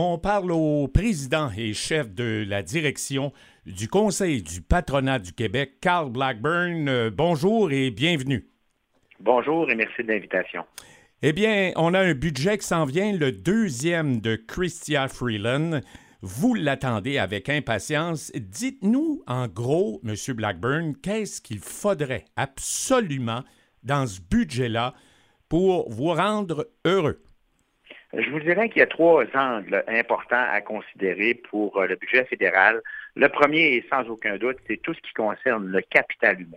on parle au président et chef de la direction du Conseil du patronat du Québec, Carl Blackburn. Euh, bonjour et bienvenue. Bonjour et merci de l'invitation. Eh bien, on a un budget qui s'en vient, le deuxième de Christia Freeland. Vous l'attendez avec impatience. Dites-nous en gros, M. Blackburn, qu'est-ce qu'il faudrait absolument dans ce budget-là pour vous rendre heureux? Je vous dirais qu'il y a trois angles importants à considérer pour euh, le budget fédéral. Le premier, sans aucun doute, c'est tout ce qui concerne le capital humain.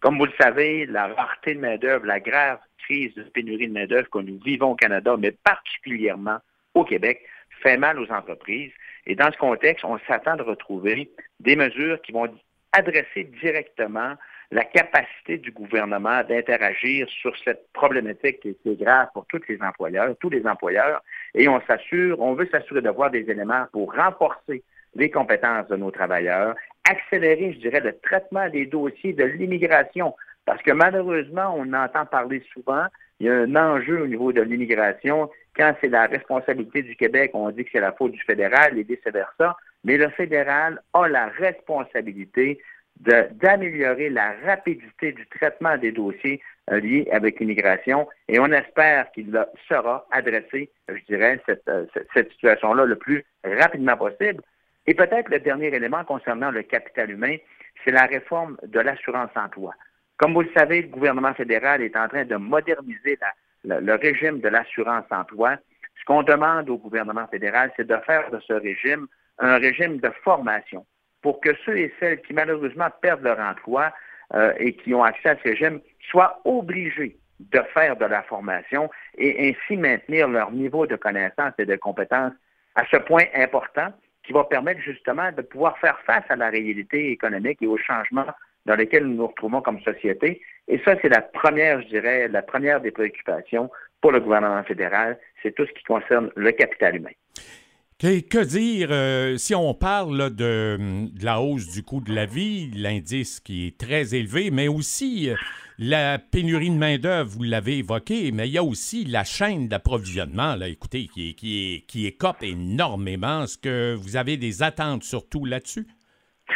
Comme vous le savez, la rareté de main-d'œuvre, la grave crise de pénurie de main-d'œuvre que nous vivons au Canada, mais particulièrement au Québec, fait mal aux entreprises. Et dans ce contexte, on s'attend de retrouver des mesures qui vont adresser directement la capacité du gouvernement d'interagir sur cette problématique qui est grave pour tous les employeurs, tous les employeurs, et on s'assure, on veut s'assurer d'avoir des éléments pour renforcer les compétences de nos travailleurs, accélérer, je dirais, le traitement des dossiers de l'immigration, parce que malheureusement, on entend parler souvent, il y a un enjeu au niveau de l'immigration. Quand c'est la responsabilité du Québec, on dit que c'est la faute du fédéral et vice-versa, mais le fédéral a la responsabilité d'améliorer la rapidité du traitement des dossiers euh, liés avec l'immigration et on espère qu'il sera adressé, je dirais, euh, cette, situation-là le plus rapidement possible. Et peut-être le dernier élément concernant le capital humain, c'est la réforme de l'assurance-emploi. Comme vous le savez, le gouvernement fédéral est en train de moderniser le régime de l'assurance-emploi. Ce qu'on demande au gouvernement fédéral, c'est de faire de ce régime un régime de formation pour que ceux et celles qui malheureusement perdent leur emploi euh, et qui ont accès à ce régime soient obligés de faire de la formation et ainsi maintenir leur niveau de connaissance et de compétences à ce point important qui va permettre justement de pouvoir faire face à la réalité économique et aux changements dans lesquels nous nous retrouvons comme société. Et ça, c'est la première, je dirais, la première des préoccupations pour le gouvernement fédéral, c'est tout ce qui concerne le capital humain. Que, dire euh, si on parle de, la hausse du coût de la vie, l'indice qui est très élevé, mais aussi euh, la pénurie de main-d'œuvre, vous l'avez évoqué, mais il y a aussi la chaîne d'approvisionnement, là, écoutez, qui, qui, qui écope énormément. Est-ce que vous avez des attentes surtout là-dessus?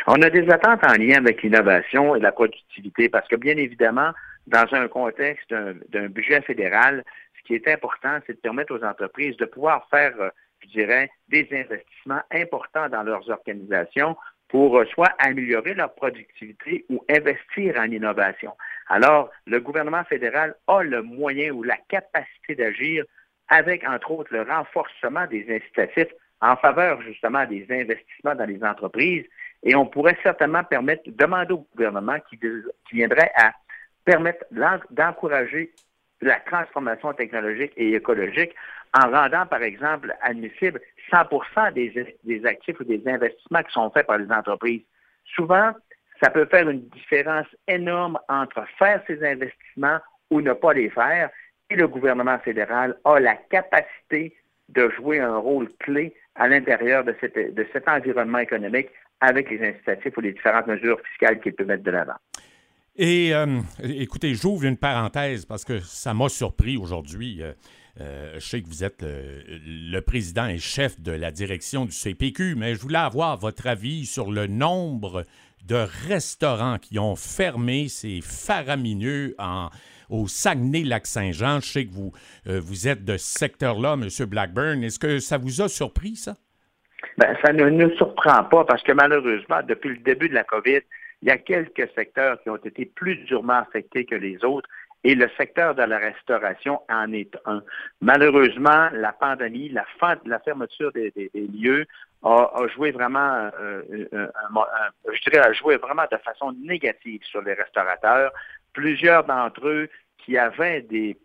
On a des attentes en lien avec l'innovation et la productivité, parce que bien évidemment, dans un contexte d'un budget fédéral, ce qui est important, c'est de permettre aux entreprises de pouvoir faire euh, je dirais, des investissements importants dans leurs organisations pour euh, soit améliorer leur productivité ou investir en innovation. Alors, le gouvernement fédéral a le moyen ou la capacité d'agir avec, entre autres, le renforcement des incitatifs en faveur justement des investissements dans les entreprises. Et on pourrait certainement permettre, demander au gouvernement qui, qui viendrait à permettre d'encourager la transformation technologique et écologique en rendant, par exemple, admissible 100 des, des actifs ou des investissements qui sont faits par les entreprises. Souvent, ça peut faire une différence énorme entre faire ces investissements ou ne pas les faire. Et le gouvernement fédéral a la capacité de jouer un rôle clé à l'intérieur de, de cet environnement économique avec les incitatifs ou les différentes mesures fiscales qu'il peut mettre de l'avant. Et euh, écoutez, j'ouvre une parenthèse parce que ça m'a surpris aujourd'hui. Euh, euh, je sais que vous êtes le, président et chef de la direction du CPQ, mais je voulais avoir votre avis sur le nombre de restaurants qui ont fermé. C'est faramineux en, au Saguenay-Lac-Saint-Jean. Je sais que vous, vous êtes de ce secteur-là, M. Blackburn. Est-ce que ça vous a surpris, ça? Bien, ça ne nous surprend pas parce que malheureusement, depuis le début de la COVID, il y a quelques secteurs qui ont été plus durement affectés que les autres et le secteur de la restauration en est un. Malheureusement, la pandémie, la, fermeture des, lieux a, joué vraiment, euh, euh, je dirais, a joué vraiment de façon négative sur les restaurateurs. Plusieurs d'entre eux qui avaient des,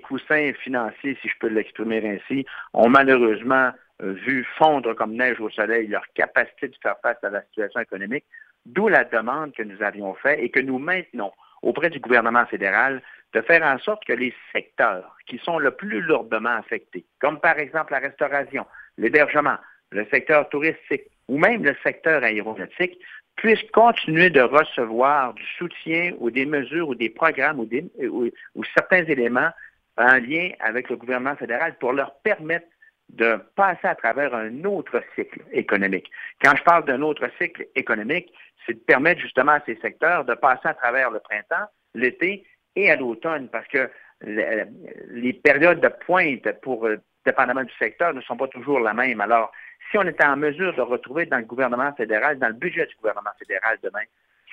coussins financiers, si je peux l'exprimer ainsi, ont malheureusement vu fondre comme neige au soleil leur capacité de faire face à la situation économique. D'où la demande que nous avions faite et que nous maintenons auprès du gouvernement fédéral de faire en sorte que les secteurs qui sont le plus lourdement affectés, comme par exemple la restauration, l'hébergement, le secteur touristique ou même le secteur aéronautique, puissent continuer de recevoir du soutien ou des mesures ou des programmes ou, ou certains éléments en lien avec le gouvernement fédéral pour leur permettre de passer à travers un autre cycle économique. Quand je parle d'un autre cycle économique, c'est de permettre justement à ces secteurs de passer à travers le printemps, l'été et à l'automne, parce que les périodes de pointe pour euh, dépendamment du secteur ne sont pas toujours la même. Alors, si on était en mesure de retrouver dans le gouvernement fédéral, dans le budget du gouvernement fédéral demain,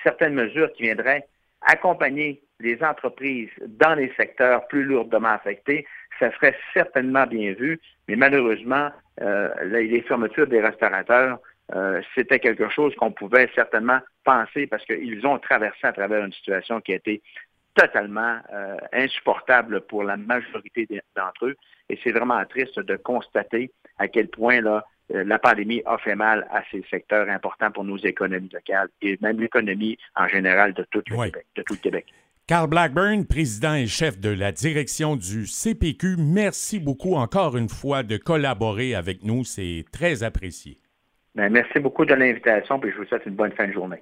certaines mesures qui viendraient accompagner les entreprises dans les secteurs plus lourdement affectés, ça serait certainement bien vu, mais malheureusement, euh, les fermetures des restaurateurs, euh, c'était quelque chose qu'on pouvait certainement penser parce qu'ils ont traversé à travers une situation qui a été totalement euh, insupportable pour la majorité d'entre eux. Et c'est vraiment triste de constater à quel point là, euh, la pandémie a fait mal à ces secteurs importants pour nos économies locales et même l'économie en général de tout le, Québec, de tout le Québec. Carl Blackburn, président et chef de la direction du CPQ, merci beaucoup encore une fois de collaborer avec nous. C'est très apprécié. Ben, merci beaucoup de l'invitation et je vous souhaite une bonne fin de journée.